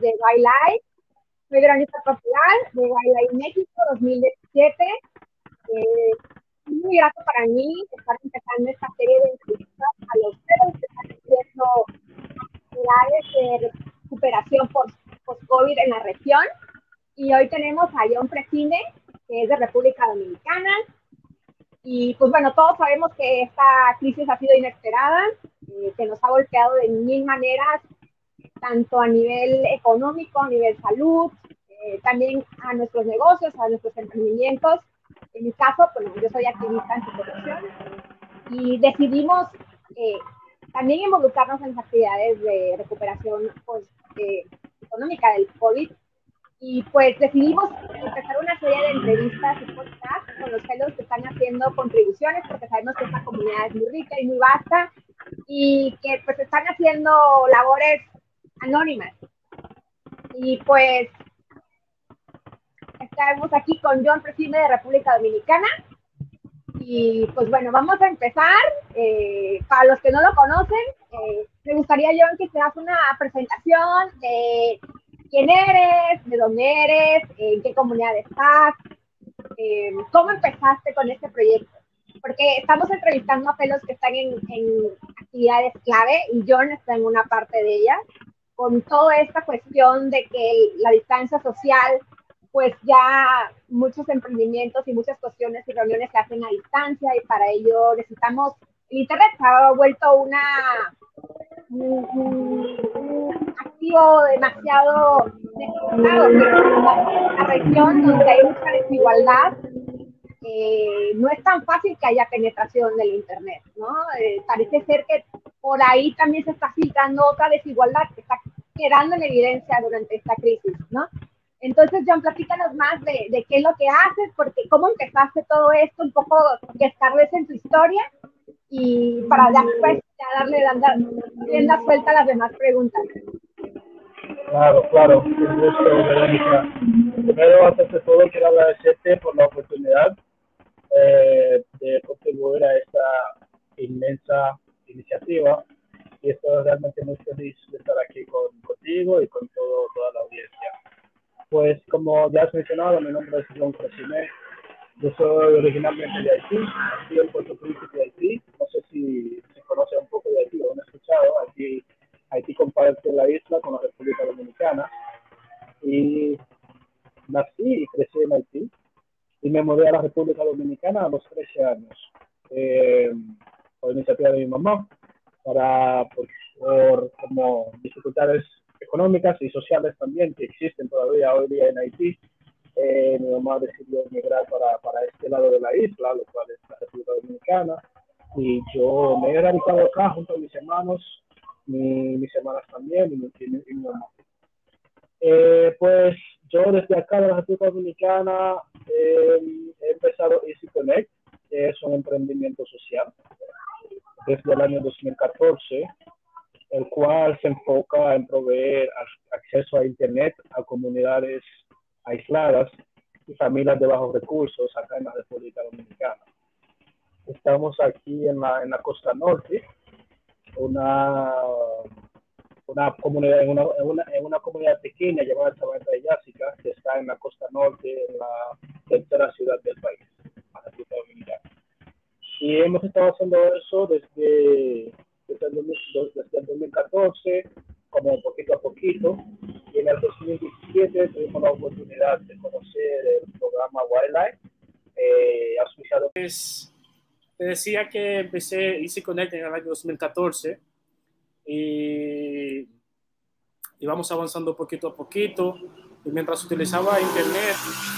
de Wildlife. Soy Verónica Portugal de Wildlife México 2017. Eh, es muy grato para mí estar empezando esta serie de entrevistas a los ceros que están haciendo actividades de recuperación post-COVID en la región. Y hoy tenemos a John Presine, que es de República Dominicana, y pues bueno, todos sabemos que esta crisis ha sido inesperada, eh, que nos ha golpeado de mil maneras, tanto a nivel económico, a nivel salud, eh, también a nuestros negocios, a nuestros emprendimientos. En mi caso, pues yo soy activista en corrupción y decidimos eh, también involucrarnos en las actividades de recuperación pues, económica del COVID y pues decidimos empezar una serie de entrevistas y podcast con los fellows que están haciendo contribuciones, porque sabemos que esta comunidad es muy rica y muy vasta, y que pues están haciendo labores anónimas. Y pues estamos aquí con John Presime de República Dominicana. Y pues bueno, vamos a empezar. Eh, para los que no lo conocen, eh, me gustaría, John, que te das una presentación de quién eres, de dónde eres, en qué comunidad estás, eh, cómo empezaste con este proyecto. Porque estamos entrevistando a pelos que están en, actividades clave y John está en una parte de ellas, con toda esta cuestión de que la distancia social, pues ya muchos emprendimientos y muchas cuestiones y reuniones se hacen a distancia y para ello necesitamos, el Internet ha vuelto una un, activo demasiado necesitado. En la región donde hay mucha desigualdad, eh, no es tan fácil que haya penetración del Internet, ¿no? Eh, parece ser que por ahí también se está filtrando otra desigualdad que está quedando en evidencia durante esta crisis, ¿no? Entonces, John, platícanos más de, de, qué es lo que haces, porque cómo empezaste todo esto, un poco que estableces en tu historia y para después darle rienda suelta a las demás preguntas. Claro, claro, un gusto, Verónica. Primero, antes de todo, quiero agradecerte por la oportunidad eh, de contribuir a esta inmensa iniciativa y estoy realmente muy feliz de estar aquí con, contigo y con todo, toda la audiencia. Pues como ya has mencionado, mi nombre es John Cresiné, yo soy originalmente de Haití, nací en Puerto Príncipe de Haití. No sé si se conoce un poco de Haití o han escuchado. Haití, Haití comparte la isla con la República Dominicana. Y nací y crecí en Haití. Y me mudé a la República Dominicana a los 13 años. Eh, por iniciativa de mi mamá, para, por, por como dificultades económicas y sociales también que existen todavía hoy día en Haití eh, mi mamá decidió emigrar para, para este lado de la isla, lo cual es la República Dominicana, y yo me he radicado acá junto a mis hermanos, mi, mis hermanas también, y mi, y mi mamá. Eh, pues yo desde acá de la República Dominicana eh, he empezado Easy Connect, que es un emprendimiento social, desde el año 2014, el cual se enfoca en proveer acceso a Internet a comunidades aisladas y familias de bajos recursos acá en la República Dominicana. Estamos aquí en la, en la costa norte, una, una comunidad, en una, una, una comunidad pequeña llamada Sabana de Yásica, que está en la costa norte, en la tercera ciudad del país, la República Dominicana. Y hemos estado haciendo eso desde, desde, el, desde el 2014, como poquito a poquito, y en el 2017 tuvimos la oportunidad de conocer el programa Wildlife, eh, asociado. Pues, te decía que empecé Easy Connect en el año 2014 y, y vamos avanzando poquito a poquito. Y mientras utilizaba Internet,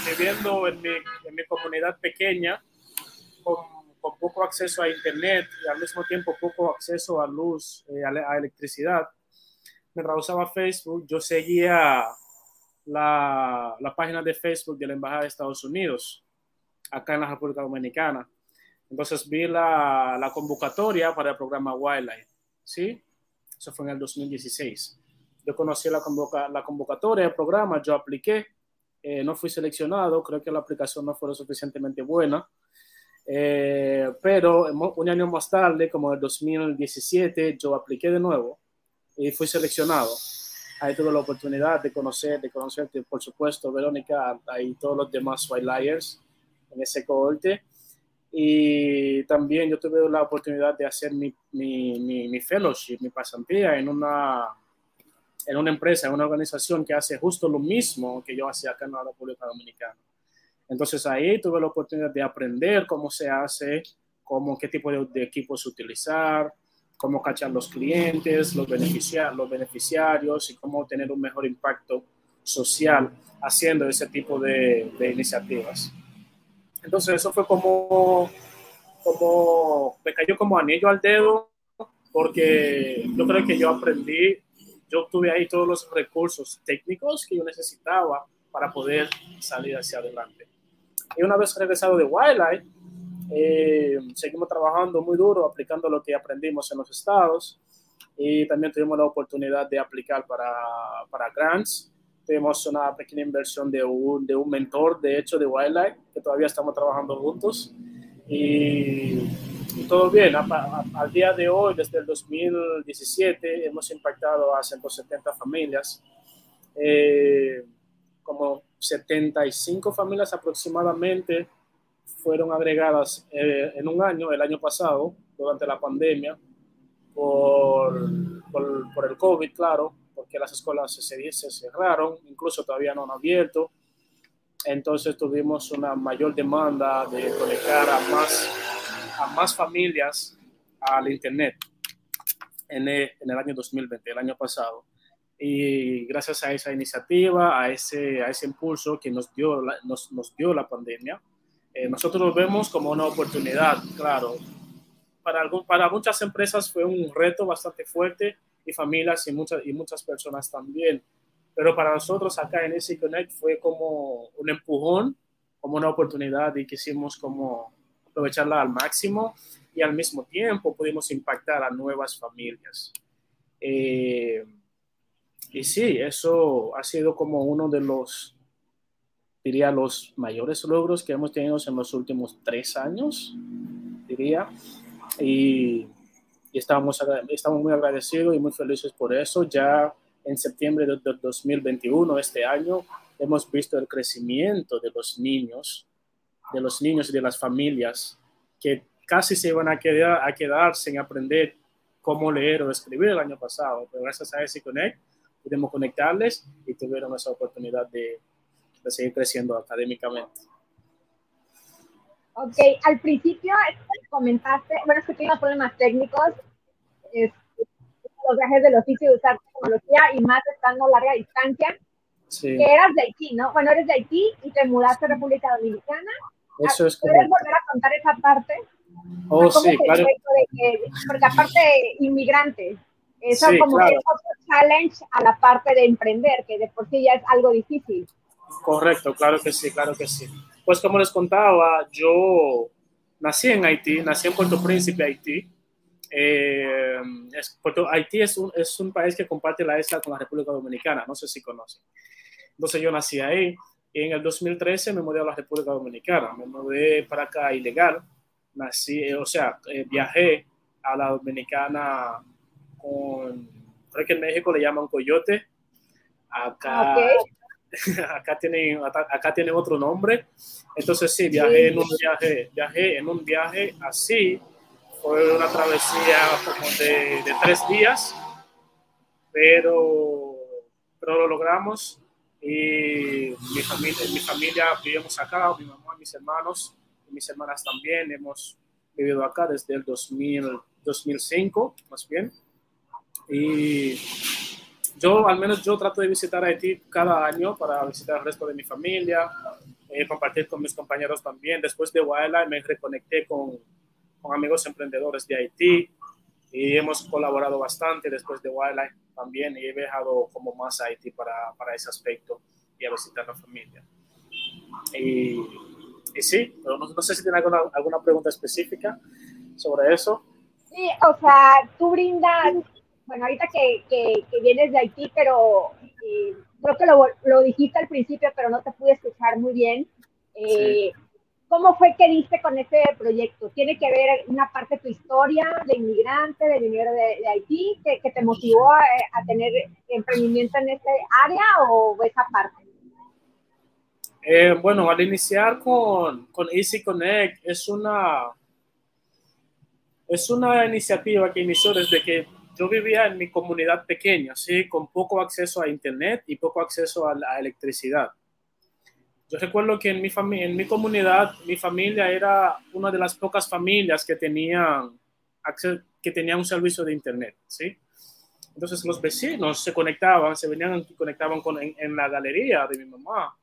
viviendo en mi, en mi comunidad pequeña, con, con, poco acceso a Internet y al mismo tiempo poco acceso a luz, eh, a, a electricidad, mientras usaba Facebook, yo seguía la, la, página de Facebook de la Embajada de Estados Unidos, acá en la República Dominicana. Entonces vi la, la convocatoria para el programa Wildlife, ¿sí? Eso fue en el 2016. Yo conocí la, convoca, la convocatoria del programa, yo apliqué, eh, no fui seleccionado, creo que la aplicación no fue lo suficientemente buena. Eh, pero un año más tarde, como en 2017, yo apliqué de nuevo y fui seleccionado. Ahí tuve la oportunidad de conocer, de conocerte, por supuesto, Verónica, y todos los demás Liars en ese cohorte. Y también yo tuve la oportunidad de hacer mi, mi, mi, mi fellowship, mi pasantía en una, en una empresa, en una organización que hace justo lo mismo que yo hacía acá en la República Dominicana. Entonces ahí tuve la oportunidad de aprender cómo se hace, cómo, qué tipo de, equipos utilizar, cómo cachar los clientes, los, beneficiarios, los beneficiarios y cómo tener un mejor impacto social haciendo ese tipo de, de iniciativas. Entonces eso fue como, como, me cayó como anillo al dedo porque yo creo que yo aprendí, yo tuve ahí todos los recursos técnicos que yo necesitaba para poder salir hacia adelante. Y una vez regresado de Wildlife, eh, seguimos trabajando muy duro, aplicando lo que aprendimos en los estados y también tuvimos la oportunidad de aplicar para, para grants. Tuvimos una pequeña inversión de un, de un mentor, de hecho, de Wildlife, que todavía estamos trabajando juntos. Y, todo bien. al día de hoy, desde el 2017, hemos impactado a 170 familias. Eh, como 75 familias aproximadamente fueron agregadas eh, en un año, el año pasado, durante la pandemia, por, el COVID, claro, porque las escuelas se, cerraron, incluso todavía no han abierto. Entonces tuvimos una mayor demanda de conectar a más, familias al Internet en el año 2020, el año pasado y gracias a esa iniciativa, a ese, a ese impulso que nos dio la, nos, nos dio la pandemia, eh, nosotros lo vemos como una oportunidad, claro. Para, algún, para muchas empresas fue un reto bastante fuerte y familias y muchas, y muchas personas también. Pero para nosotros acá en EC Connect fue como un empujón, como una oportunidad y quisimos como aprovecharla al máximo y al mismo tiempo pudimos impactar a nuevas familias. Eh, y sí, eso ha sido como uno de los, diría, los mayores logros que hemos tenido en los últimos tres años, diría. Y, estamos, estamos muy agradecidos y muy felices por eso. Ya en septiembre de, 2021, este año, hemos visto el crecimiento de los niños, de los niños y de las familias que casi se iban a quedar, a quedar sin aprender cómo leer o escribir el año pasado, pero gracias a ese Connect pudimos conectarles y tuvieron esa oportunidad de, de seguir creciendo académicamente. Ok, al principio comentaste, bueno, es que tuvimos problemas técnicos, los viajes del oficio de usar tecnología y más estando a larga distancia, sí. que eras de Haití, ¿no? Bueno, eres de Haití y te mudaste a República Dominicana. Eso es ¿Puedes volver a contar esa parte? Oh, sí, claro. De que, porque aparte, inmigrantes, eso como que es otro challenge a la parte de emprender, que de por sí ya es algo difícil. Correcto, claro que sí, claro que sí. Pues como les contaba, yo nací en Haití, nací en Puerto Príncipe, Haití. Eh, Puerto, Haití es un, es un país que comparte la isla con la República Dominicana, no sé si conocen. Entonces yo nací ahí y en el 2013 me mudé a la República Dominicana, me mudé para acá ilegal, nací, o sea, eh, viajé a la Dominicana creo que en México le llaman coyote. Acá, acá, tienen, acá tienen otro nombre. Entonces sí, viajé en un viaje, viajé en un viaje así. Fue una travesía como de, de tres días, pero, pero lo logramos y mi familia, mi familia vivimos acá, mi mamá, mis hermanos y mis hermanas también hemos vivido acá desde el 2000, 2005, más bien. Y yo, al menos yo trato de visitar Haití cada año para visitar al resto de mi familia, eh, compartir con mis compañeros también. Después de Wildlife me reconecté con, con amigos emprendedores de Haití y hemos colaborado bastante después de Wildlife también y he viajado como más a Haití para, para ese aspecto y a visitar la familia. Y, y sí, pero no, no, sé si tiene alguna, alguna pregunta específica sobre eso. Sí, o sea, tú brindas bueno, ahorita que, que, vienes de Haití, pero eh, creo que lo, lo, dijiste al principio, pero no te pude escuchar muy bien. Eh, ¿Cómo fue que diste con ese proyecto? ¿Tiene que ver una parte de tu historia de inmigrante, de dinero de, Haití, que, te motivó a, tener emprendimiento en esa área o esa parte? Eh, bueno, al iniciar con, con Easy Connect es una, es una iniciativa que inició desde que yo vivía en mi comunidad pequeña, ¿sí? con poco acceso a internet y poco acceso a la electricidad. Yo recuerdo que en mi, en mi comunidad, mi familia era una de las pocas familias que tenían, que tenían un servicio de internet. ¿sí? Entonces los vecinos se conectaban, se venían y conectaban con, en, en, la galería de mi mamá,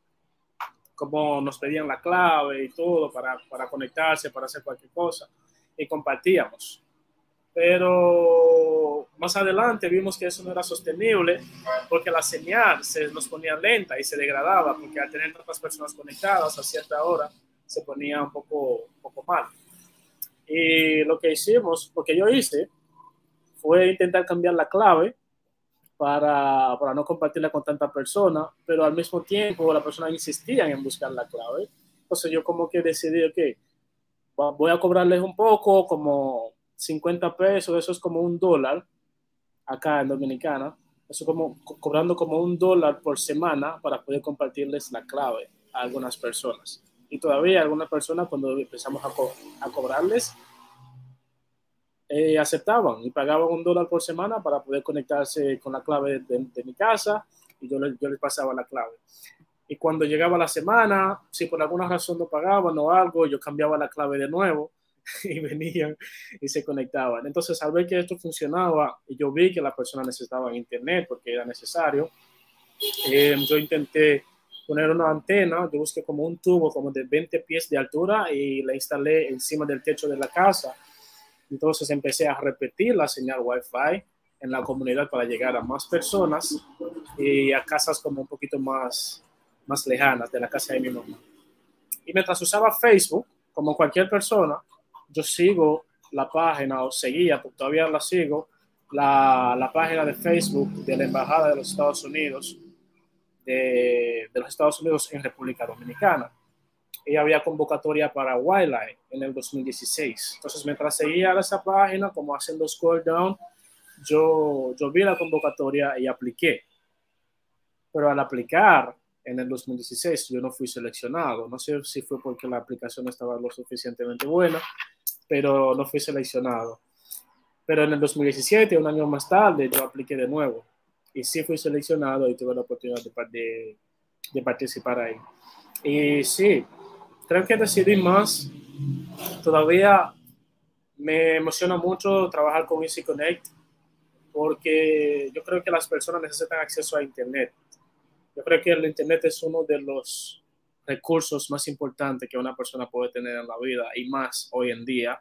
como nos pedían la clave y todo para, para conectarse, para hacer cualquier cosa, y compartíamos pero más adelante vimos que eso no era sostenible porque la señal se nos ponía lenta y se degradaba porque al tener tantas personas conectadas a cierta hora se ponía un poco, un poco mal. Y lo que hicimos, lo que yo hice, fue intentar cambiar la clave para, para no compartirla con tanta persona, pero al mismo tiempo la persona insistía en buscar la clave. Entonces yo como que decidí, ok, voy a cobrarles un poco, como 50 pesos, eso es como un dólar acá en Dominicana, eso como cobrando como un dólar por semana para poder compartirles la clave a algunas personas. Y todavía algunas personas cuando empezamos a, a cobrarles, eh, aceptaban y pagaban un dólar por semana para poder conectarse con la clave de, mi casa y yo, yo les pasaba la clave. Y cuando llegaba la semana, si por alguna razón no pagaban o algo, yo cambiaba la clave de nuevo y venían y se conectaban. Entonces, al ver que esto funcionaba yo vi que las personas necesitaban internet porque era necesario, eh, yo intenté poner una antena, yo busqué como un tubo como de 20 pies de altura y la instalé encima del techo de la casa. Entonces empecé a repetir la señal Wi-Fi en la comunidad para llegar a más personas y a casas como un poquito más, más lejanas de la casa de mi mamá. Y mientras usaba Facebook, como cualquier persona, yo sigo la página o seguía, todavía la sigo, la, la, página de Facebook de la Embajada de los Estados Unidos, de, de, los Estados Unidos en República Dominicana. Y había convocatoria para Wildlife en el 2016. Entonces, mientras seguía esa página, como haciendo scroll down, yo, yo vi la convocatoria y apliqué. Pero al aplicar en el 2016, yo no fui seleccionado. No sé si fue porque la aplicación estaba lo suficientemente buena pero no fui seleccionado. Pero en el 2017, un año más tarde, yo apliqué de nuevo y sí fui seleccionado y tuve la oportunidad de, de, participar ahí. Y sí, creo que decidí más. Todavía me emociona mucho trabajar con Easy Connect porque yo creo que las personas necesitan acceso a Internet. Yo creo que el Internet es uno de los recursos más importantes que una persona puede tener en la vida y más hoy en día,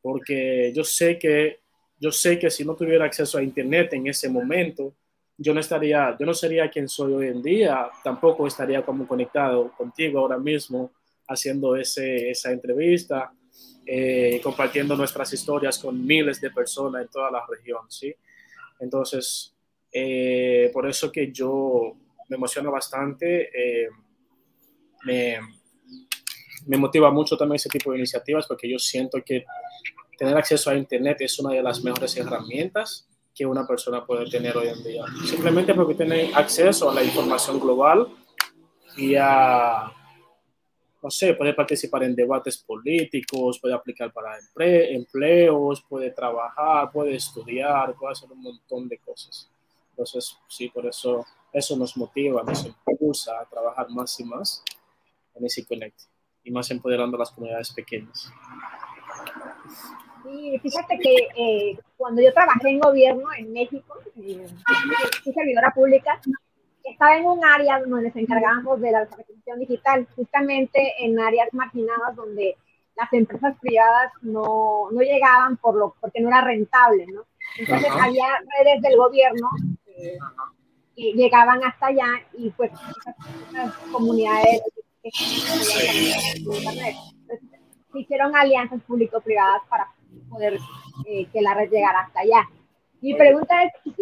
porque yo sé que yo sé que si no tuviera acceso a internet en ese momento, yo no estaría, yo no sería quien soy hoy en día, tampoco estaría como conectado contigo ahora mismo haciendo ese, esa entrevista, eh, compartiendo nuestras historias con miles de personas en toda la región, ¿sí? Entonces, eh, por eso que yo me emociono bastante. Eh, me, motiva mucho también ese tipo de iniciativas porque yo siento que tener acceso a Internet es una de las mejores herramientas que una persona puede tener hoy en día. Simplemente porque tiene acceso a la información global y a, no sé, puede participar en debates políticos, puede aplicar para empleos, puede trabajar, puede estudiar, puede hacer un montón de cosas. Entonces, sí, por eso eso nos motiva, nos impulsa a trabajar más y más en ese Connect y más empoderando a las comunidades pequeñas. Sí, fíjate que eh, cuando yo trabajé en gobierno en México, eh, fui servidora pública, estaba en un área donde nos encargábamos de la alfabetización digital, justamente en áreas marginadas donde las empresas privadas no, no llegaban por lo, porque no era rentable, ¿no? Entonces había redes del gobierno eh, que llegaban hasta allá y pues esas comunidades hicieron alianzas público-privadas para poder eh, que la red llegara hasta allá. Mi pregunta es, si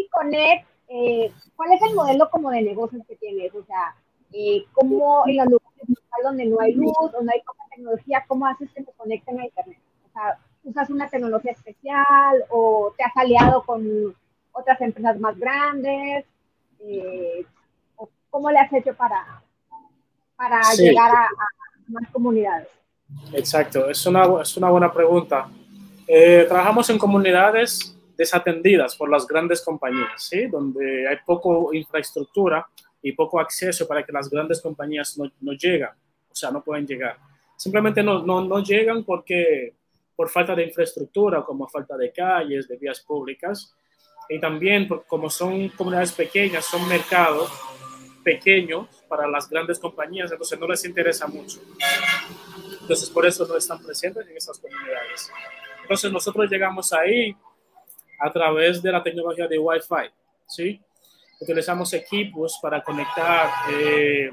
eh, ¿cuál es el modelo como de negocios que tienes? O sea, eh, ¿cómo en los lugares donde no hay luz, donde hay poca tecnología, ¿cómo haces que se conecten a Internet? O sea, ¿usas una tecnología especial o te has aliado con otras empresas más grandes? Eh, ¿Cómo le has hecho para, para llegar a, más comunidades? Exacto, es una, es una buena pregunta. Eh, trabajamos en comunidades desatendidas por las grandes compañías, ¿sí? donde hay poco infraestructura y poco acceso para que las grandes compañías no, no llegan, o sea, no pueden llegar. Simplemente no, no, no llegan porque por falta de infraestructura, como falta de calles, de vías públicas, y también como son comunidades pequeñas, son mercados pequeños para las grandes compañías, entonces no les interesa mucho. Entonces por eso no están presentes en esas comunidades. Entonces nosotros llegamos ahí a través de la tecnología de Wi-Fi, ¿sí? Utilizamos equipos para conectar eh,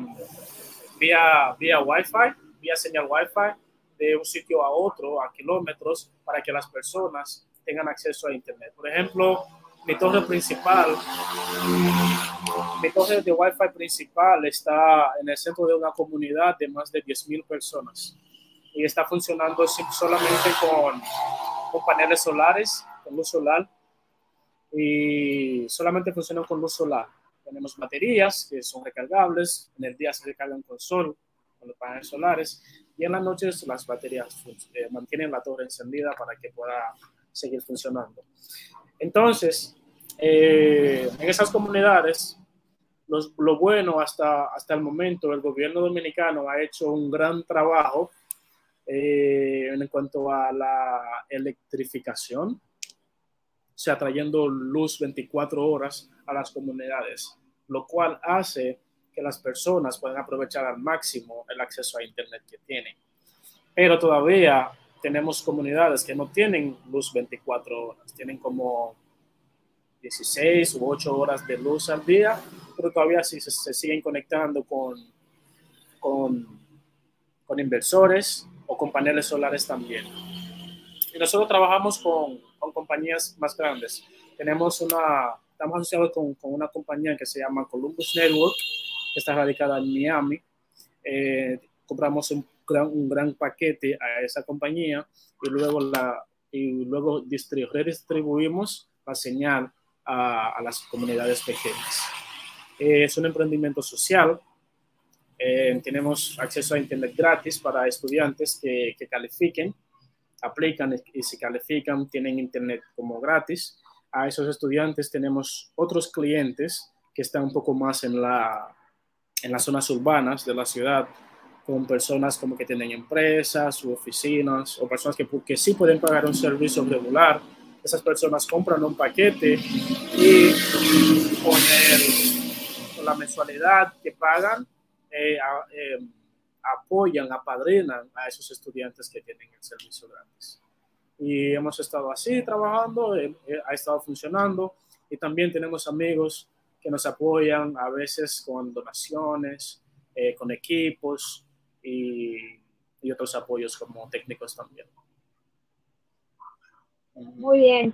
vía, vía Wi-Fi, vía señal Wi-Fi, de un sitio a otro, a kilómetros, para que las personas tengan acceso a Internet. Por ejemplo, mi torre principal, mi torre de Wi-Fi principal está en el centro de una comunidad de más de 10.000 personas y está funcionando solamente con, con paneles solares, con luz solar y solamente funciona con luz solar. Tenemos baterías que son recargables, en el día se recargan con sol, con los paneles solares, y en las noches las baterías eh, mantienen la torre encendida para que pueda seguir funcionando. Entonces, eh, en esas comunidades, lo bueno hasta, hasta el momento, el gobierno dominicano ha hecho un gran trabajo eh, en cuanto a la electrificación, o sea, trayendo luz 24 horas a las comunidades, lo cual hace que las personas puedan aprovechar al máximo el acceso a Internet que tienen. Pero todavía tenemos comunidades que no tienen luz 24 horas, tienen como 16 u 8 horas de luz al día, pero todavía sí se, siguen conectando con, con, con, inversores o con paneles solares también. Y nosotros trabajamos con, con compañías más grandes. Tenemos una, estamos asociados con, con, una compañía que se llama Columbus Network, que está radicada en Miami. Eh, compramos un gran, un gran paquete a esa compañía y luego, la, y luego redistribuimos la señal a, las comunidades pequeñas. Eh, es un emprendimiento social. Eh, tenemos acceso a Internet gratis para estudiantes que, que califiquen, aplican y si califican tienen Internet como gratis. A esos estudiantes tenemos otros clientes que están un poco más en, la, en las zonas urbanas de la ciudad, con personas como que tienen empresas u oficinas o personas que, que sí pueden pagar un servicio regular esas personas compran un paquete y con, la mensualidad que pagan, eh, eh, apoyan, apadrinan a esos estudiantes que tienen el servicio gratis. Y hemos estado así trabajando, eh, ha estado funcionando y también tenemos amigos que nos apoyan a veces con donaciones, con equipos y otros apoyos como técnicos también. Muy bien.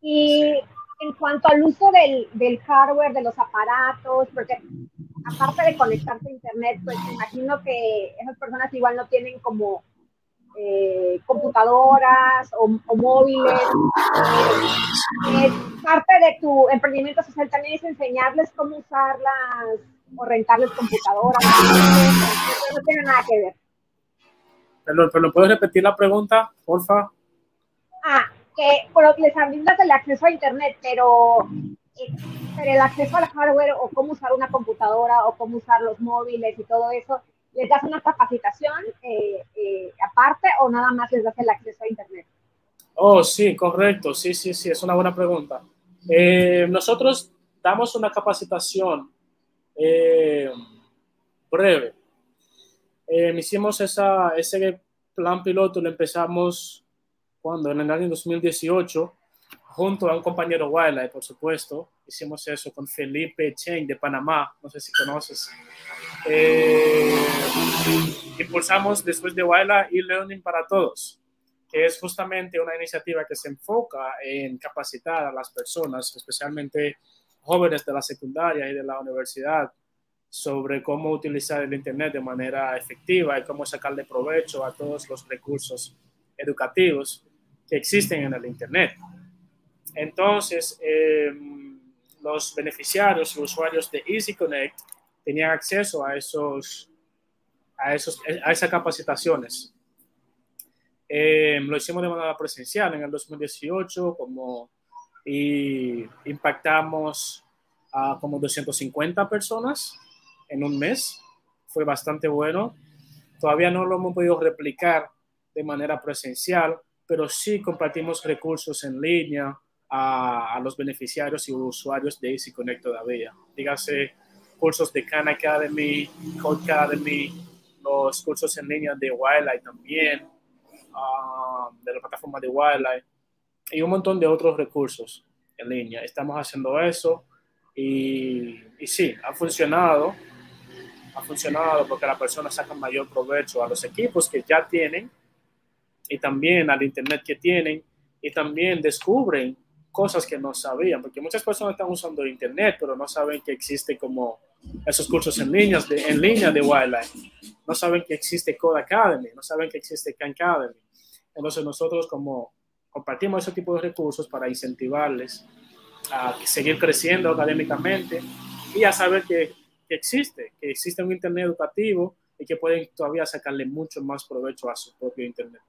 Y en cuanto al uso del, del, hardware, de los aparatos, porque aparte de conectarse a Internet, pues imagino que esas personas igual no tienen como eh, computadoras o, móviles. Eh, parte de tu emprendimiento social también es enseñarles cómo usarlas o rentarles computadoras. No, tiene nada que ver. Perdón, pero ¿puedes repetir la pregunta, porfa? Ah, que bueno, les brindas el acceso a Internet, pero, eh, pero el acceso al hardware o cómo usar una computadora o cómo usar los móviles y todo eso, ¿les das una capacitación eh, eh, aparte o nada más les das el acceso a Internet? Oh, sí, correcto, sí, sí, sí, es una buena pregunta. nosotros damos una capacitación breve. hicimos esa, ese plan piloto, lo empezamos cuando en el año 2018, junto a un compañero Wildlife, por supuesto, hicimos eso con Felipe Chen de Panamá, no sé si conoces. Eh, impulsamos después de Wildlife e-learning para todos, que es justamente una iniciativa que se enfoca en capacitar a las personas, especialmente jóvenes de la secundaria y de la universidad, sobre cómo utilizar el Internet de manera efectiva y cómo sacarle provecho a todos los recursos educativos que existen en el Internet. Entonces, em, los beneficiarios y usuarios de Easy Connect tenían acceso a, esos, a, esos, a esas capacitaciones. Em, lo hicimos de manera presencial en el 2018 como, y impactamos a como 250 personas en un mes. Fue bastante bueno. Todavía no lo hemos podido replicar de manera presencial, pero sí compartimos recursos en línea a, los beneficiarios y usuarios de Easy Connect todavía. Dígase cursos de Khan Academy, Code Academy, los cursos en línea de Wildlife también, ah, de la plataforma de Wildlife y un montón de otros recursos en línea. Estamos haciendo eso y, y sí, ha funcionado ha funcionado porque la persona saca mayor provecho a los equipos que ya tienen y también al internet que tienen y también descubren cosas que no sabían, porque muchas personas están usando internet, pero no saben que existe como esos cursos en línea de, en línea de Wildlife, no saben que existe Code Academy, no saben que existe Khan Academy. Entonces nosotros como compartimos ese tipo de recursos para incentivarles a seguir creciendo académicamente y a saber que que existe, que existe un Internet educativo y que pueden todavía sacarle mucho más provecho a su propio Internet.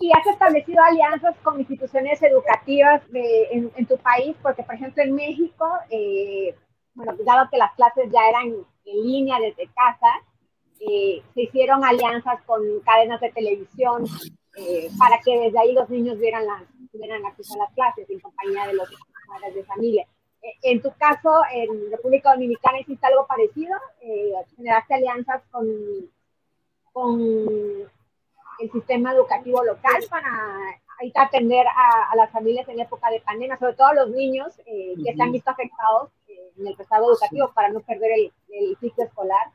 ¿Y has establecido alianzas con instituciones educativas de, en, tu país? Porque, por ejemplo, en México, eh, bueno, dado que las clases ya eran en línea desde casa, eh, se hicieron alianzas con cadenas de televisión eh, para que desde ahí los niños vieran tuvieran acceso a las clases en compañía de los padres de familia. En tu caso, en República Dominicana hiciste algo parecido, eh, generaste alianzas con, con el sistema educativo local para atender a, las familias en época de pandemia, sobre todo a los niños eh, que se han visto afectados eh, en el prestado educativo para no perder el, el ciclo escolar.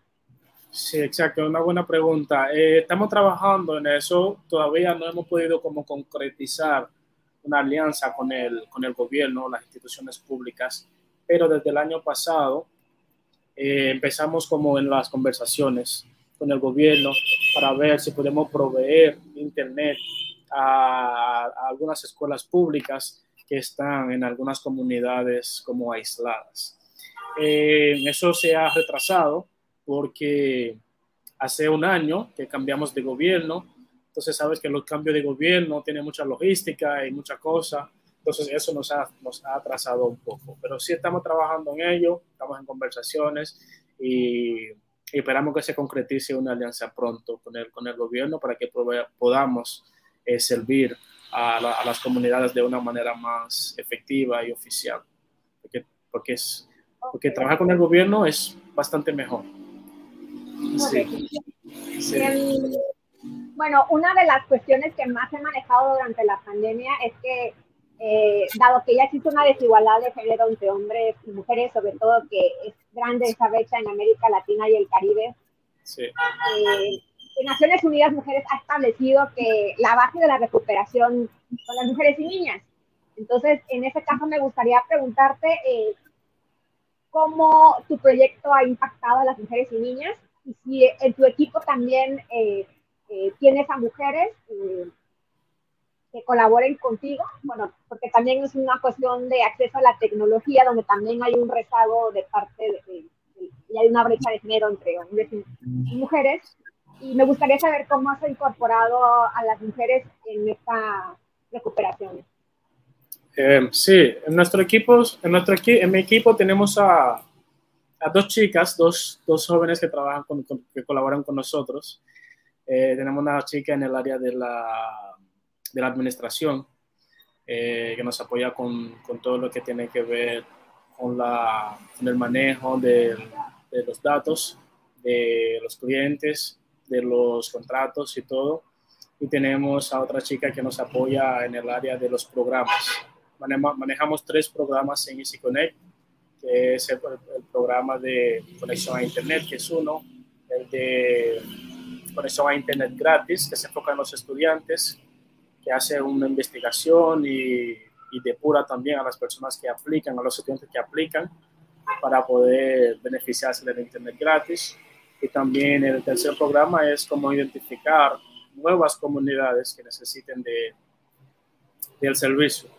Sí, exacto, una buena pregunta. estamos trabajando en eso, todavía no hemos podido como concretizar una alianza con el, con el gobierno, las instituciones públicas, pero desde el año pasado eh, empezamos como en las conversaciones con el gobierno para ver si podemos proveer internet a, algunas escuelas públicas que están en algunas comunidades como aisladas. Eh, eso se ha retrasado porque hace un año que cambiamos de gobierno entonces, sabes que los cambios de gobierno tienen mucha logística y mucha cosa. Entonces, eso nos ha, nos ha atrasado un poco. Pero sí estamos trabajando en ello, estamos en conversaciones y, esperamos que se concretice una alianza pronto con el, con el gobierno para que podamos eh, servir a, las comunidades de una manera más efectiva y oficial. Porque, porque, es, porque trabajar con el gobierno es bastante mejor. Sí. sí. Bueno, una de las cuestiones que más he manejado durante la pandemia es que, eh, dado que ya existe una desigualdad de género entre hombres y mujeres, sobre todo que es grande esa brecha en América Latina y el Caribe, sí. eh, Naciones Unidas Mujeres ha establecido que la base de la recuperación son las mujeres y niñas. Entonces, en ese caso me gustaría preguntarte eh, cómo tu proyecto ha impactado a las mujeres y niñas y si en tu equipo también eh, eh, tienes a mujeres eh, que colaboren contigo, bueno, porque también es una cuestión de acceso a la tecnología, donde también hay un rezago de parte de, y hay una brecha de género entre hombres y, mujeres. Y me gustaría saber cómo has incorporado a las mujeres en esta recuperación. Eh, sí, en nuestro equipo, en nuestro en mi equipo tenemos a, a dos chicas, dos, dos jóvenes que trabajan con, que colaboran con nosotros. Eh, tenemos una chica en el área de la, de la administración eh, que nos apoya con, con, todo lo que tiene que ver con, la, con el manejo de, de, los datos de los clientes, de los contratos y todo. Y tenemos a otra chica que nos apoya en el área de los programas. Manejamos tres programas en Easy Connect, que es el, el programa de conexión a Internet, que es uno, el de conexión a Internet gratis que se enfoca en los estudiantes, que hace una investigación y, y depura también a las personas que aplican, a los estudiantes que aplican para poder beneficiarse del Internet gratis. Y también el tercer programa es cómo identificar nuevas comunidades que necesiten de, del servicio.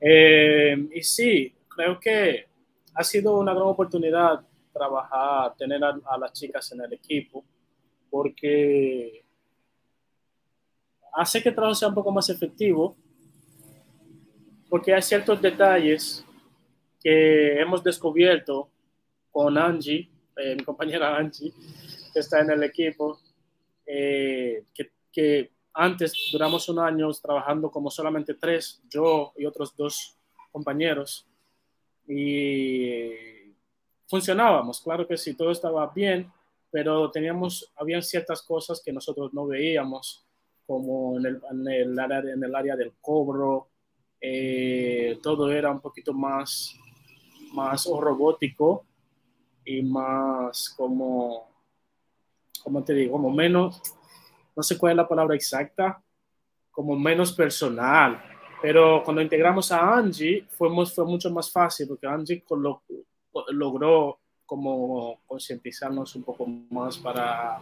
Eh, y sí, creo que ha sido una gran oportunidad trabajar, tener a, las chicas en el equipo, porque hace que el trabajo sea un poco más efectivo, porque hay ciertos detalles que hemos descubierto con Angie, eh, mi compañera Angie, que está en el equipo, eh, que, antes duramos un año trabajando como solamente tres, yo y otros dos compañeros, y funcionábamos, claro que sí, todo estaba bien, pero teníamos, habían ciertas cosas que nosotros no veíamos, como en el, en el, área, en el área del cobro, eh, todo era un poquito más, más robótico y más como, como te digo, como menos, no sé cuál es la palabra exacta, como menos personal. Pero cuando integramos a Angie fue, fue mucho más fácil porque Angie lo, logró como concientizarnos un poco más para,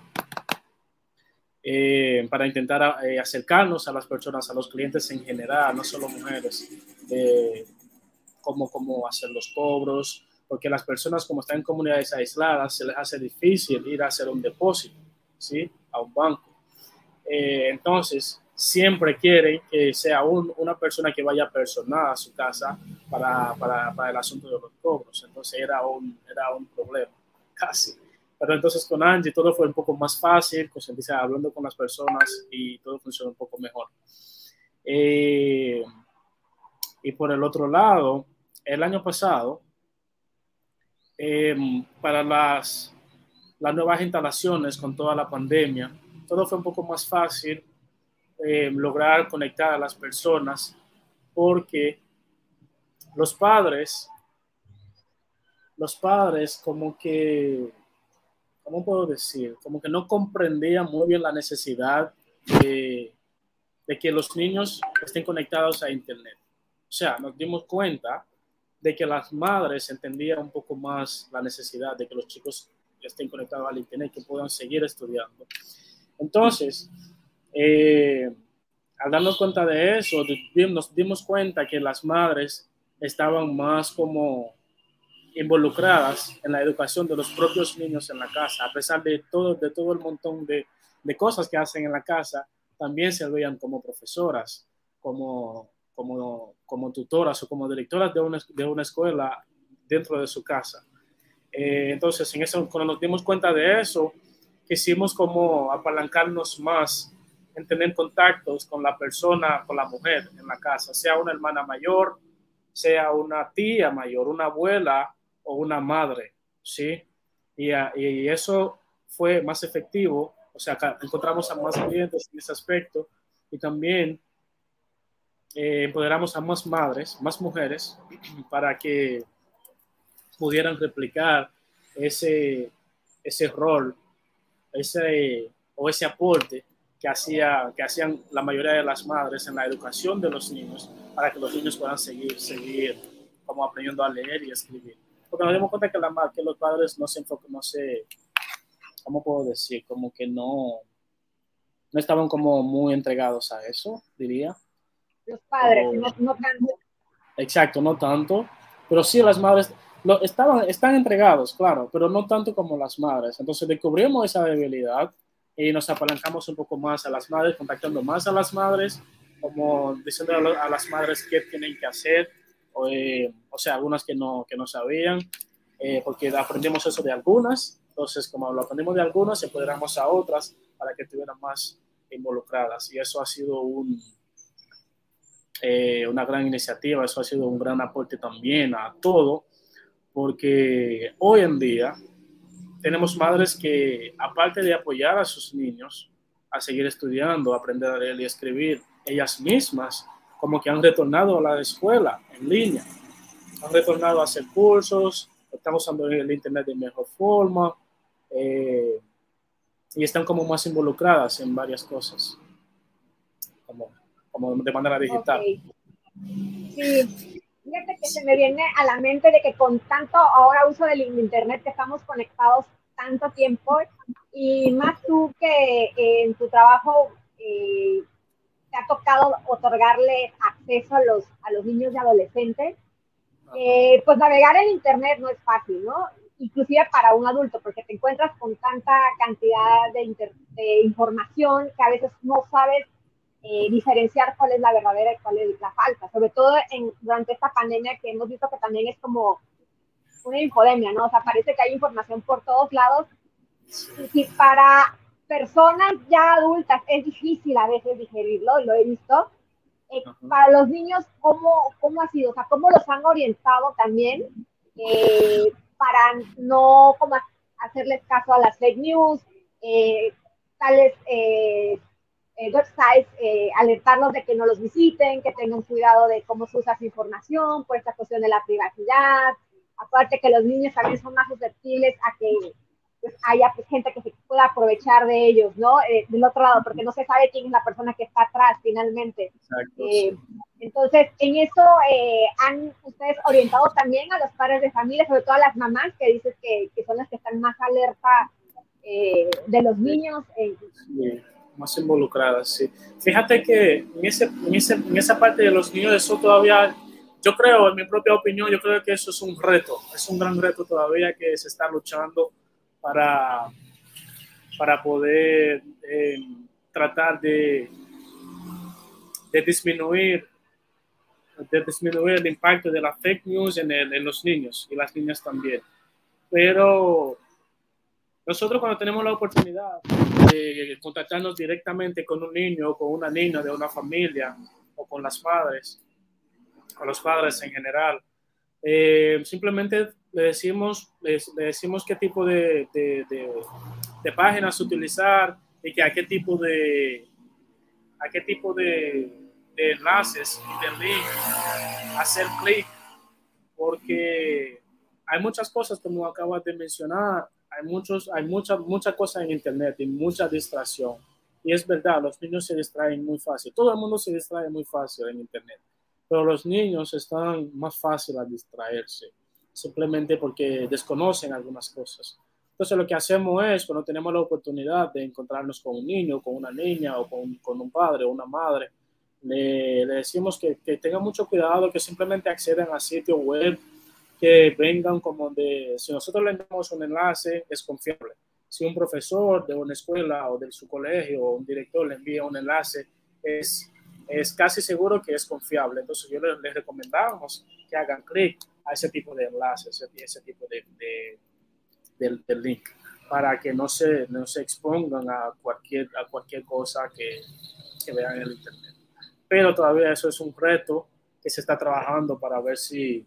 eh, para intentar eh, acercarnos a las personas, a los clientes en general, no solo mujeres, de cómo, cómo hacer los cobros, porque las personas como están en comunidades aisladas se les hace difícil ir a hacer un depósito, ¿sí? A un banco. Eh, entonces, siempre quieren que sea una persona que vaya personal a su casa para, para, para, el asunto de los cobros. Entonces, era un, era un problema, casi. Pero entonces con Angie todo fue un poco más fácil, pues hablando con las personas y todo funcionó un poco mejor. Eh, y por el otro lado, el año pasado, eh, para las, las nuevas instalaciones con toda la pandemia, todo fue un poco más fácil eh, lograr conectar a las personas porque los padres, los padres como que, ¿cómo puedo decir? Como que no comprendían muy bien la necesidad de, de que los niños estén conectados a Internet. O sea, nos dimos cuenta de que las madres entendían un poco más la necesidad de que los chicos estén conectados al Internet, que puedan seguir estudiando. Entonces, eh, al darnos cuenta de eso, nos dimos cuenta que las madres estaban más como involucradas en la educación de los propios niños en la casa, a pesar de todo, de todo el montón de, de cosas que hacen en la casa, también se veían como profesoras, como, como, como tutoras o como directoras de una, de una escuela dentro de su casa. Eh, entonces, en eso, cuando nos dimos cuenta de eso, quisimos como apalancarnos más en tener contactos con la persona, con la mujer en la casa, sea una hermana mayor, sea una tía mayor, una abuela o una madre, ¿sí? Y, y eso fue más efectivo, o sea, encontramos a más clientes en ese aspecto y también eh, empoderamos a más madres, más mujeres, para que pudieran replicar ese, ese rol ese, o ese aporte que, hacía, que hacían la mayoría de las madres en la educación de los niños para que los niños puedan seguir, seguir como aprendiendo a leer y escribir. Porque nos dimos cuenta que, la, que los padres no se enfocan, no se, ¿cómo puedo decir? Como que no, no estaban como muy entregados a eso, diría. Los padres, no, no tanto. Exacto, no tanto. Pero sí, las madres, lo, estaban, están entregados, claro, pero no tanto como las madres. Entonces descubrimos esa debilidad y nos apalancamos un poco más a las madres, contactando más a las madres, como diciendo a, las madres qué tienen que hacer, o, sea, algunas que no, que no sabían, eh, porque aprendimos eso de algunas, entonces como lo aprendimos de algunas, empoderamos a otras para que estuvieran más involucradas. Y eso ha sido un, eh, una gran iniciativa, eso ha sido un gran aporte también a todo porque hoy en día tenemos madres que, aparte de apoyar a sus niños a seguir estudiando, aprender a leer y escribir, ellas mismas como que han retornado a la escuela en línea, han retornado a hacer cursos, están usando el Internet de mejor forma eh, y están como más involucradas en varias cosas, como, como de manera digital. Sí, fíjate que se me viene a la mente de que con tanto ahora uso del internet que estamos conectados tanto tiempo y más tú que eh, en tu trabajo eh, te ha tocado otorgarle acceso a los, a los niños y adolescentes, eh, pues navegar en Internet no es fácil, ¿no? Inclusive para un adulto, porque te encuentras con tanta cantidad de, de información que a veces no sabes eh, diferenciar cuál es la verdadera y cuál es la falsa, sobre todo en, durante esta pandemia que hemos visto que también es como una infodemia, ¿no? O sea, parece que hay información por todos lados. Y para personas ya adultas es difícil a veces digerirlo, lo he visto. Eh, para los niños, ¿cómo, ¿cómo ha sido? O sea, ¿cómo los han orientado también eh, para no como hacerles caso a las fake news, eh, tales websites, alertarlos de que no los visiten, que tengan cuidado de cómo se usa su información, por esta cuestión de la privacidad. Aparte que los niños también son más susceptibles a que pues haya pues, gente que se pueda aprovechar de ellos, ¿no? Eh, del otro lado, porque no se sabe quién es la persona que está atrás finalmente. Eh, entonces, en eso eh, han ustedes orientado también a los padres de familia, sobre todo a las mamás, que dices que, que son las que están más alerta de los niños. Sí, más involucradas, sí. Fíjate que en, ese, en, ese, en esa parte de los niños, eso todavía yo creo, en mi propia opinión, yo creo que eso es un reto, es un gran reto todavía que se está luchando para, para poder eh, tratar de, de disminuir de disminuir el impacto de la fake news en, los niños y las niñas también. Pero nosotros cuando tenemos la oportunidad de contactarnos directamente con un niño o con una niña de una familia o con las padres, con los padres en general, eh, simplemente le decimos, le, decimos qué tipo de, de, páginas utilizar y que a qué tipo de, a qué tipo de, enlaces hacer clic, porque hay muchas cosas como acabas de mencionar, hay, muchos, hay muchas mucha cosas en Internet y mucha distracción. Y es verdad, los niños se distraen muy fácil. Todo el mundo se distrae muy fácil en Internet, pero los niños están más fácil a distraerse simplemente porque desconocen algunas cosas. Entonces lo que hacemos es, cuando tenemos la oportunidad de encontrarnos con un niño, con una niña o con, con un padre o una madre, le, le decimos que, que tengan mucho cuidado, que simplemente accedan a sitio web, que vengan como de, si nosotros le damos un enlace, es confiable. Si un profesor de una escuela o de su colegio o un director le envía un enlace, es, es casi seguro que es confiable. Entonces yo les, les recomendamos que hagan clic ese tipo de enlaces, ese, ese tipo de, de, de, link, para que no se, no se expongan a cualquier, a cualquier cosa que, que vean en el Internet. Pero todavía eso es un reto que se está trabajando para ver si,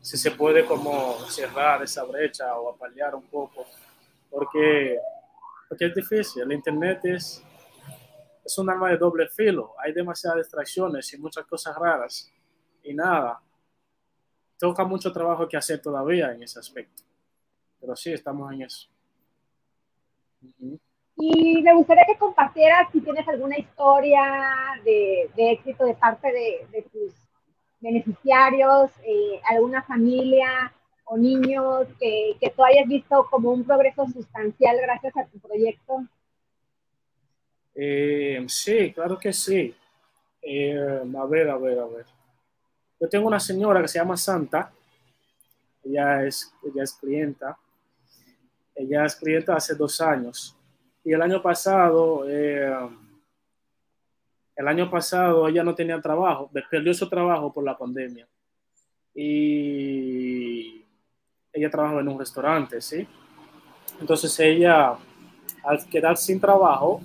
si se puede como cerrar esa brecha o apalear un poco, porque, porque es difícil. El Internet es, es un arma de doble filo. Hay demasiadas distracciones y muchas cosas raras. Y nada, toca mucho trabajo que hacer todavía en ese aspecto. Pero sí, estamos en eso. Y me gustaría que compartieras si tienes alguna historia de, éxito de parte de, tus beneficiarios, eh, alguna familia o niños que, que tú hayas visto como un progreso sustancial gracias a tu proyecto. Eh, sí, claro que sí. Eh, a ver, a ver, a ver. Yo tengo una señora que se llama Santa, ella es, ella es clienta, ella es clienta hace dos años. Y el año pasado, eh, el año pasado ella no tenía trabajo, perdió su trabajo por la pandemia. Y ella trabajaba en un restaurante, ¿sí? Entonces ella, al quedar sin trabajo,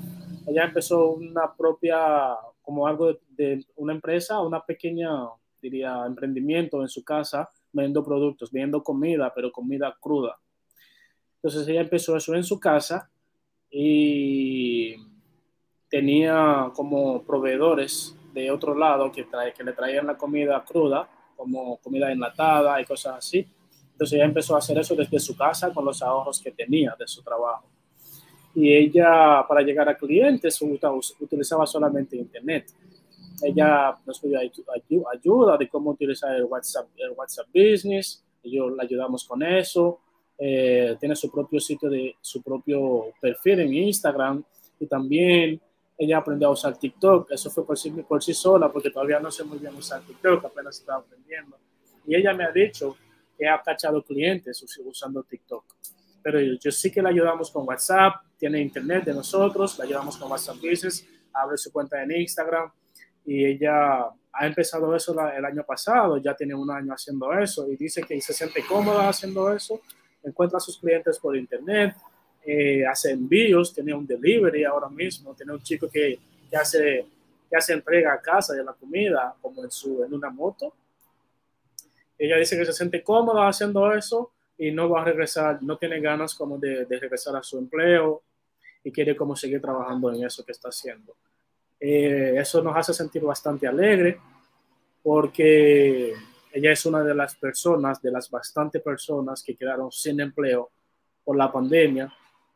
ella empezó una propia, como algo de, de una empresa, una pequeña diría, emprendimiento en su casa, vendiendo productos, vendiendo comida, pero comida cruda. Entonces ella empezó eso en su casa y tenía como proveedores de otro lado que, trae, que le traían la comida cruda, como comida enlatada y cosas así. Entonces ella empezó a hacer eso desde su casa con los ahorros que tenía de su trabajo. Y ella, para llegar a clientes, utilizaba solamente Internet. Ella nos pidió ayuda de cómo utilizar el WhatsApp, el WhatsApp Business, yo le ayudamos con eso. Eh, tiene su propio sitio de su propio perfil en Instagram y también ella aprendió a usar TikTok. Eso fue por sí, por sí sola porque todavía no sé muy bien usar TikTok, apenas estaba aprendiendo. Y ella me ha dicho que ha cachado clientes usando TikTok. Pero yo, sí que le ayudamos con WhatsApp, tiene internet de nosotros, le ayudamos con WhatsApp Business, abre su cuenta en Instagram y ella ha empezado eso el año pasado, ya tiene un año haciendo eso y dice que se siente cómoda haciendo eso, encuentra a sus clientes por internet, eh, hace envíos, tiene un delivery ahora mismo, tiene un chico que, que, hace, que hace entrega a casa de la comida como en, su, en una moto. Ella dice que se siente cómoda haciendo eso y no va a regresar, no tiene ganas como de, de regresar a su empleo y quiere como seguir trabajando en eso que está haciendo. Eh, eso nos hace sentir bastante alegre porque ella es una de las personas, de las bastantes personas que quedaron sin empleo por la pandemia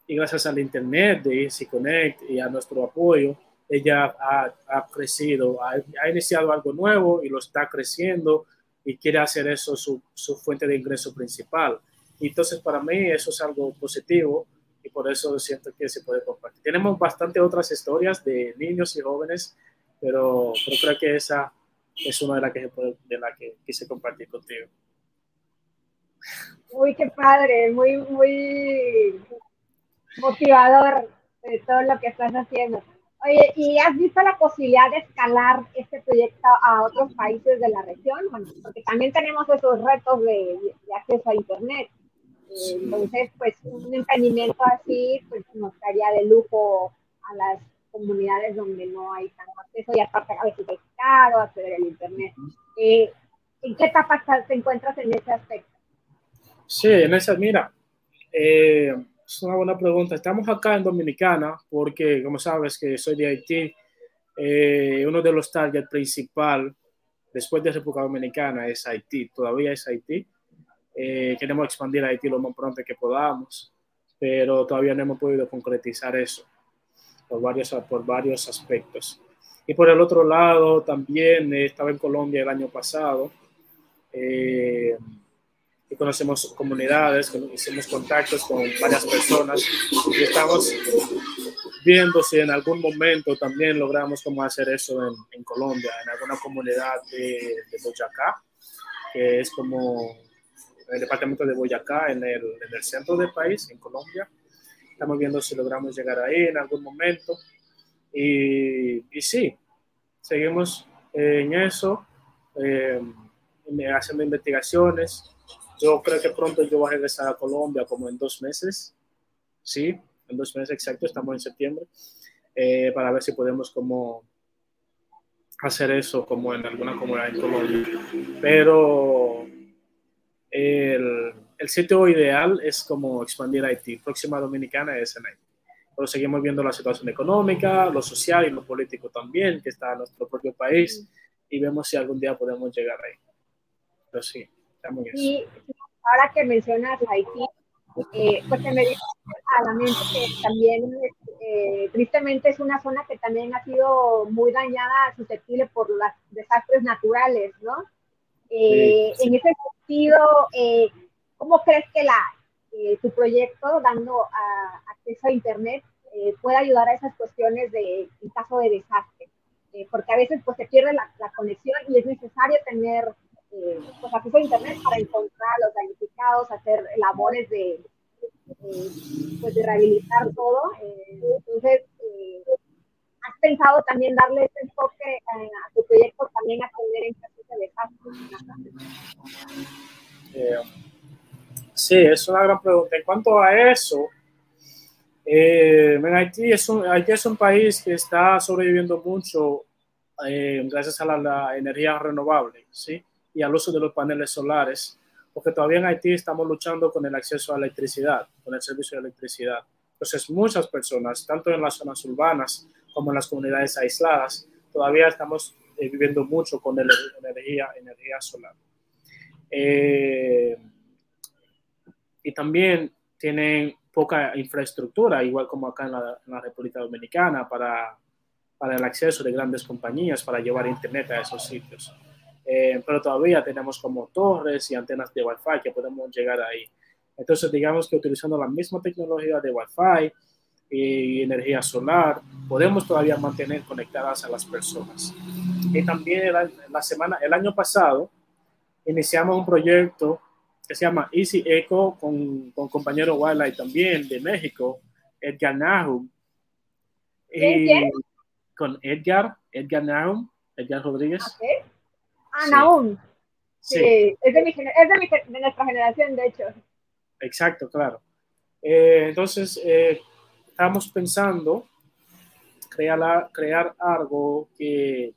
y gracias al internet de Easy Connect y a nuestro apoyo, ella ha, ha crecido, ha, ha, iniciado algo nuevo y lo está creciendo y quiere hacer eso su, su fuente de ingreso principal. Entonces para mí eso es algo positivo y por eso siento que se puede compartir. Tenemos bastante otras historias de niños y jóvenes, pero, pero creo que esa es una de las que, de la que quise compartir contigo. Uy, qué padre, muy, muy motivador de todo lo que estás haciendo. Oye, ¿y has visto la posibilidad de escalar este proyecto a otros países de la región? Bueno, porque también tenemos esos retos de, de acceso a Internet. Entonces, pues un emprendimiento así, pues nos daría de lujo a las comunidades donde no hay tanto acceso y aparte a veces es caro acceder al Internet. Eh, ¿En qué etapa te encuentras en ese aspecto? Sí, en esa, mira, eh, es una buena pregunta. Estamos acá en Dominicana porque, como sabes, que soy de Haití. Eh, uno de los targets principal después de República Dominicana es Haití, todavía es Haití. Eh, queremos expandir Haití lo más pronto que podamos, pero todavía no hemos podido concretizar eso por varios, por varios aspectos. Y por el otro lado, también eh, estaba en Colombia el año pasado eh, y conocemos comunidades, hicimos contactos con varias personas y estamos viendo si en algún momento también logramos cómo hacer eso en, en Colombia, en alguna comunidad de, de Boyacá, que es como el departamento de Boyacá, en el, en el centro del país, en Colombia. Estamos viendo si logramos llegar ahí en algún momento. Y, y sí, seguimos en eso, eh, haciendo investigaciones. Yo creo que pronto yo voy a regresar a Colombia como en dos meses. Sí, en dos meses exacto, estamos en septiembre, eh, para ver si podemos como hacer eso como en alguna comunidad en Colombia. Pero el, el, sitio ideal es como expandir Haití. Próxima Dominicana es en Haití. Pero seguimos viendo la situación económica, lo social y lo político también, que está en nuestro propio país, y vemos si algún día podemos llegar ahí. Pero sí, estamos en Y ahora que mencionas Haití, eh, pues se me dice a la mente que también, eh, tristemente, es una zona que también ha sido muy dañada, susceptible por los desastres naturales, ¿no? Eh, sí. En ese sentido, eh, ¿cómo crees que la, eh, tu proyecto, dando a, acceso a Internet, eh, puede ayudar a esas cuestiones de, en caso de desastre? porque a veces pues, se pierde la, la, conexión y es necesario tener pues, acceso a Internet para encontrar a los damnificados, hacer labores de, pues, de rehabilitar todo. entonces, ¿has pensado también darle ese enfoque a tu proyecto también a tener en? Eh, sí, es una gran pregunta. En cuanto a eso, eh, Haití, es un, Haití es un país que está sobreviviendo mucho eh, gracias a la, la, energía renovable ¿sí? y al uso de los paneles solares, porque todavía en Haití estamos luchando con el acceso a la electricidad, con el servicio de electricidad. Entonces, muchas personas, tanto en las zonas urbanas como en las comunidades aisladas, todavía estamos eh, viviendo mucho con energía, energía solar. Eh, y también tienen poca infraestructura, igual como acá en la, en la República Dominicana, para, para el acceso de grandes compañías para llevar Internet a esos sitios. Eh, pero todavía tenemos como torres y antenas de Wi-Fi que podemos llegar ahí. Entonces, digamos que utilizando la misma tecnología de Wi-Fi y energía solar, podemos todavía mantener conectadas a las personas. Y también la semana, el año pasado, iniciamos un proyecto que se llama Easy Eco con, con compañero Wildlife también de México, Edgar Nahum. Y con Edgar, Edgar Nahum, Edgar Rodríguez. Ah, Nahum. Sí. Es, de, mi, es de, mi, de, nuestra generación, de hecho. Exacto, claro. Eh, entonces, eh, estamos pensando crear, crear algo que,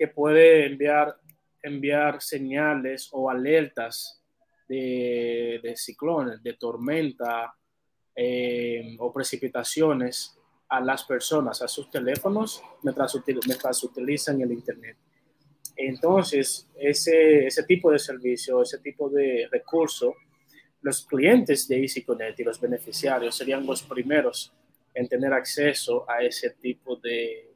que puede enviar enviar señales o alertas de, de ciclones, de tormenta eh, o precipitaciones a las personas, a sus teléfonos, mientras, mientras utilizan el Internet. Entonces, ese, ese tipo de servicio, ese tipo de recurso, los clientes de EasyConnect y los beneficiarios serían los primeros en tener acceso a ese tipo de,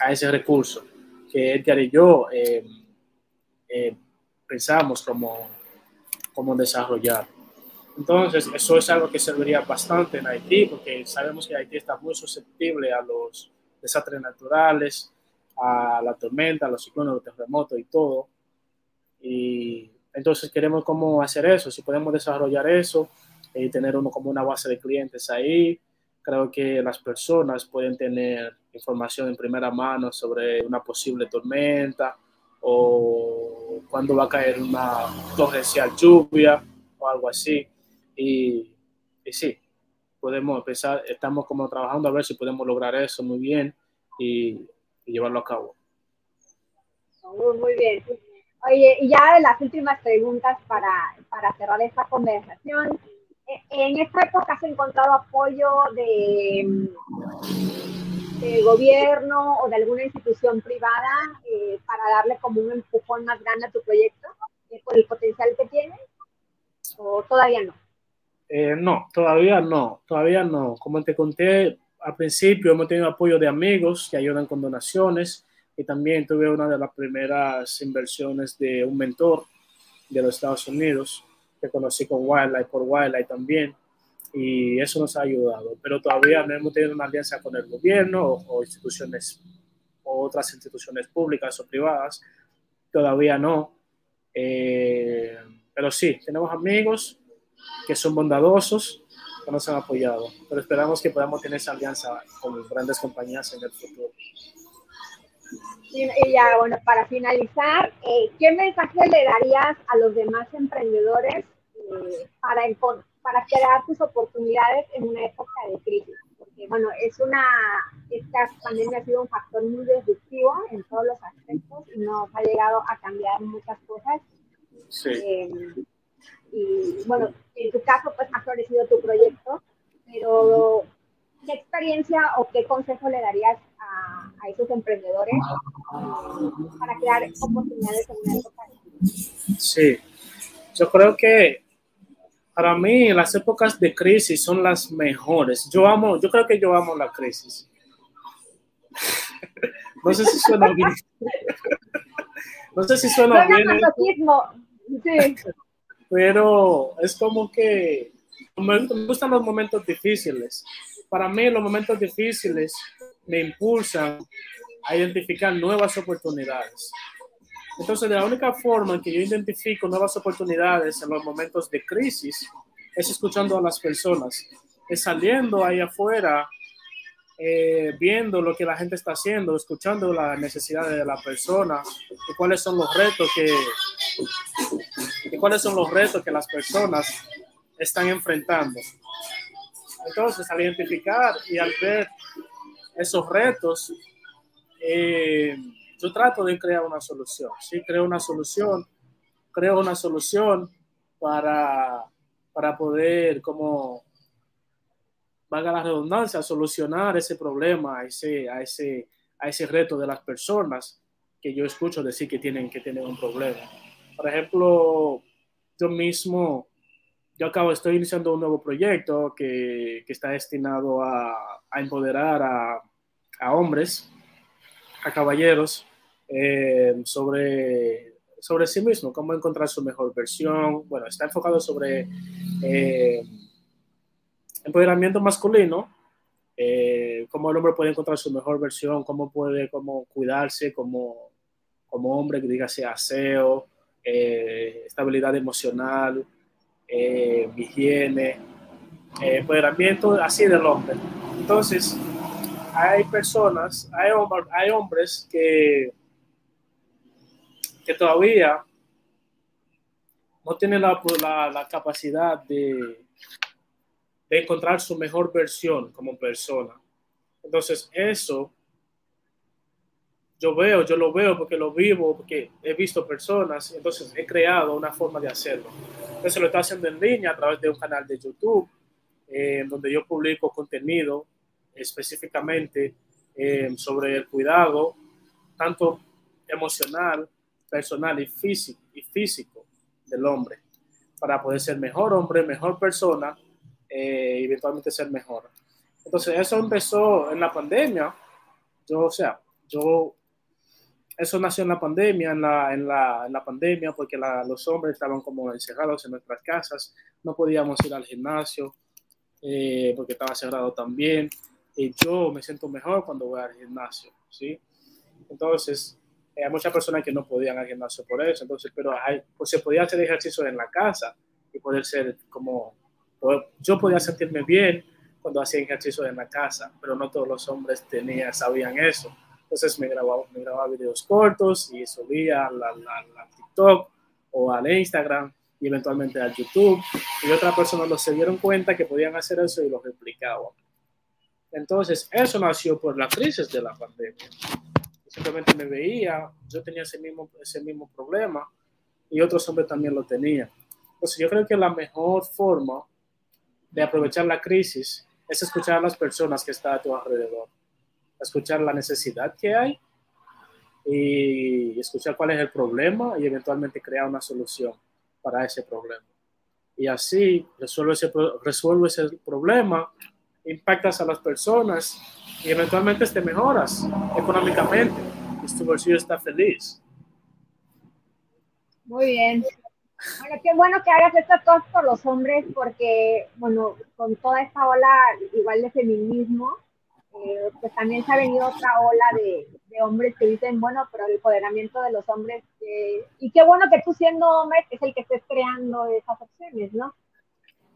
a ese recurso que Edgar y yo eh, eh, pensamos como, como desarrollar. Entonces, eso es algo que serviría bastante en Haití, porque sabemos que Haití está muy susceptible a los desastres naturales, a la tormenta, a los ciclones, los terremotos y todo. Y entonces queremos cómo hacer eso, si podemos desarrollar eso y tener uno como una base de clientes ahí, creo que las personas pueden tener información en primera mano sobre una posible tormenta o cuando va a caer una torrencial lluvia o algo así. Y, y sí, podemos empezar, estamos como trabajando a ver si podemos lograr eso muy bien y, llevarlo a cabo. Muy, bien. Oye, y ya las últimas preguntas para, para cerrar esta conversación. ¿En esta época has encontrado apoyo de, de gobierno o de alguna institución privada eh, para darle como un empujón más grande a tu proyecto eh, por el potencial que tiene? ¿O todavía no? Eh, no, todavía no, todavía no. Como te conté al principio, hemos tenido apoyo de amigos que ayudan con donaciones y también tuve una de las primeras inversiones de un mentor de los Estados Unidos que conocí con Wildlife, por Wildlife también y eso nos ha ayudado, pero todavía no hemos tenido una alianza con el gobierno o, instituciones o otras instituciones públicas o privadas, todavía no. Eh, pero sí, tenemos amigos que son bondadosos, que nos han apoyado, pero esperamos que podamos tener esa alianza con grandes compañías en el futuro. Y ya, bueno, para finalizar, eh, ¿qué mensaje le darías a los demás emprendedores eh, para? Para crear tus oportunidades en una época de crisis. Porque, bueno, es una, esta pandemia ha sido un factor muy disruptivo en todos los aspectos y nos ha llegado a cambiar muchas cosas. Sí. Eh, y bueno, en tu caso, pues ha florecido tu proyecto, pero ¿qué experiencia o qué consejo le darías a, a esos emprendedores eh, para crear oportunidades en una época de crisis? Sí, yo creo que para mí las épocas de crisis son las mejores. Yo amo, yo creo que yo amo la crisis. no sé si suena bien. no sé si suena bien. Sí. Pero es como que me gustan los momentos difíciles. Para mí los momentos difíciles me impulsan a identificar nuevas oportunidades. Entonces, la única forma en que yo identifico nuevas oportunidades en los momentos de crisis es escuchando a las personas, es saliendo ahí afuera, eh, viendo lo que la gente está haciendo, escuchando las necesidades de la persona y cuáles son los retos que y cuáles son los retos que las personas están enfrentando. Entonces, al identificar y al ver esos retos, eh, yo trato de crear una solución, ¿sí? Creo una solución, creo una solución para, para poder, como, valga la redundancia, solucionar ese problema, ese, a ese, a ese reto de las personas que yo escucho decir que tienen que tener un problema. Por ejemplo, yo mismo, yo acabo, estoy iniciando un nuevo proyecto que, que está destinado a, a empoderar a a hombres, a caballeros, eh, sobre, sobre sí mismo, cómo encontrar su mejor versión. Bueno, está enfocado sobre eh, empoderamiento masculino, eh, cómo el hombre puede encontrar su mejor versión, cómo puede cómo cuidarse como, como hombre, que diga sea aseo, estabilidad emocional, higiene, empoderamiento así del hombre. Entonces, hay personas, hay, hay hombres que, que todavía no tienen la, la, capacidad de, de encontrar su mejor versión como persona. Entonces, eso yo veo, yo lo veo porque lo vivo, porque he visto personas, entonces he creado una forma de hacerlo. Entonces lo estoy haciendo en línea a través de un canal de YouTube, eh, donde yo publico contenido específicamente eh, sobre el cuidado, tanto emocional, personal y físico, y físico del hombre, para poder ser mejor hombre, mejor persona eh, eventualmente ser mejor. Entonces, eso empezó en la pandemia. Yo, o sea, yo, eso nació en la pandemia, en la, en la, en la pandemia, porque los hombres estaban como encerrados en nuestras casas, no podíamos ir al gimnasio eh, porque estaba cerrado también y yo me siento mejor cuando voy al gimnasio, ¿sí? Entonces, eh, hay muchas personas que no podían al gimnasio por eso, entonces, pero hay, pues se podía hacer ejercicio en la casa y poder ser como, yo podía sentirme bien cuando hacía ejercicio en la casa, pero no todos los hombres tenían, sabían eso. Entonces me grababa, me grababa videos cortos y subía a la, TikTok o al Instagram y eventualmente al YouTube. Y otras personas se dieron cuenta que podían hacer eso y lo replicaban. Entonces, eso nació por la crisis de la pandemia. Simplemente me veía, yo tenía ese mismo, ese mismo problema y otros hombres también lo tenían. Entonces, yo creo que la mejor forma de aprovechar la crisis es escuchar a las personas que están a tu alrededor, escuchar la necesidad que hay y escuchar cuál es el problema y eventualmente crear una solución para ese problema. Y así resuelve ese, resuelve ese problema impactas a las personas y eventualmente te mejoras económicamente y tu bolsillo está feliz. Muy bien. Bueno, qué bueno que hagas estas cosas por los hombres porque, bueno, con toda esta ola igual de feminismo, eh, pues también se ha venido otra ola de, hombres que dicen, bueno, pero el empoderamiento de los hombres, eh, y qué bueno que tú siendo hombre es el que estés creando esas opciones, ¿no?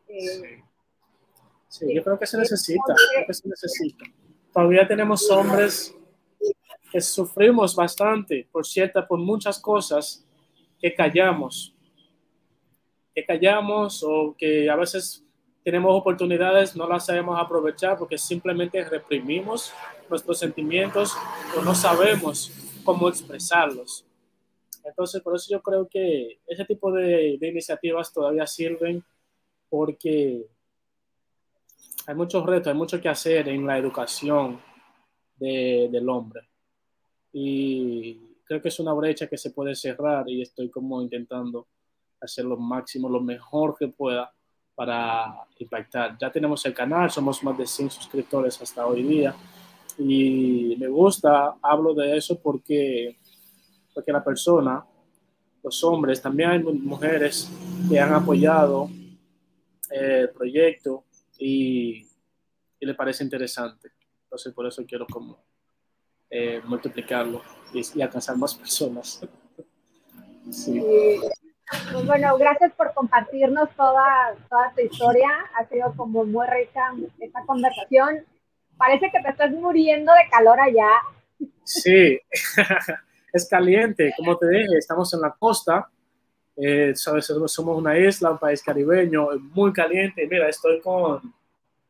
Eh, Sí, yo creo que se necesita, creo que se necesita. Todavía tenemos hombres que sufrimos bastante, por cierto, por muchas cosas que callamos, que callamos o que a veces tenemos oportunidades, no las sabemos aprovechar porque simplemente reprimimos nuestros sentimientos o no sabemos cómo expresarlos. Entonces, por eso yo creo que ese tipo de, de iniciativas todavía sirven porque hay muchos retos, hay mucho que hacer en la educación del hombre. Y creo que es una brecha que se puede cerrar y estoy como intentando hacer lo máximo, lo mejor que pueda para impactar. Ya tenemos el canal, somos más de 100 suscriptores hasta hoy día y me gusta, hablo de eso porque, porque la persona, los hombres, también hay mujeres que han apoyado el proyecto y, le parece interesante. Entonces, por eso quiero como eh, multiplicarlo y, alcanzar más personas. sí. Pues bueno, gracias por compartirnos toda, toda tu historia. Ha sido como muy rica esta conversación. Parece que te estás muriendo de calor allá. Sí, es caliente. Como te dije, estamos en la costa. Eh, sabes, somos una isla, un país caribeño, muy caliente. Mira, estoy con,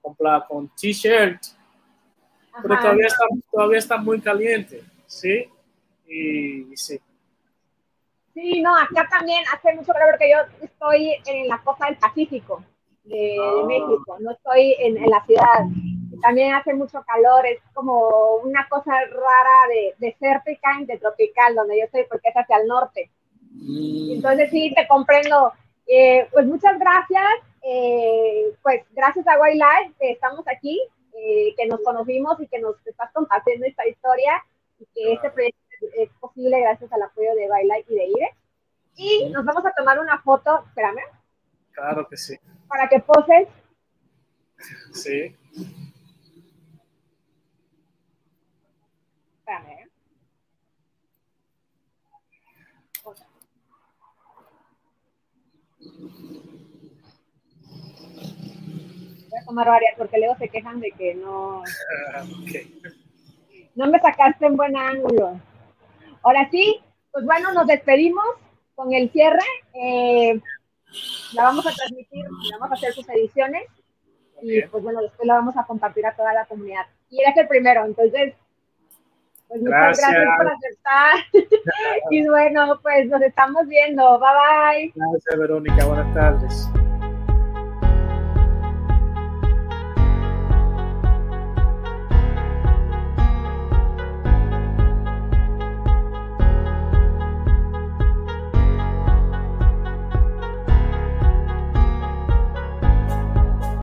con, con t-shirt, pero todavía está, todavía está muy caliente, ¿sí? Y, sí. Sí, no, acá también hace mucho calor porque yo estoy en la costa del Pacífico de, ah. México, no estoy en, en, la ciudad. También hace mucho calor, es como una cosa rara de desértica entre tropical, donde yo estoy, porque es hacia el norte. Mm. Entonces sí, te comprendo. Eh, pues muchas gracias. Eh, pues gracias a Wildlife estamos aquí eh, que nos conocimos y que nos estás compartiendo esta historia y que este proyecto es posible gracias al apoyo de Baila y de Ire. Y nos vamos a tomar una foto, espérame. Claro que sí. Para que poses. Sí. Espérame. ¿eh? Voy a tomar varias porque luego se quejan de que no. okay. No me sacaste en buen ángulo. Ahora sí, pues bueno, nos despedimos con el cierre. Eh, la vamos a transmitir, vamos a hacer sus ediciones y pues bueno, después la vamos a compartir a toda la comunidad. Y eres el primero, entonces, pues muchas gracias, gracias por aceptar. y bueno, pues nos estamos viendo. Bye bye. Gracias, Verónica. Buenas tardes.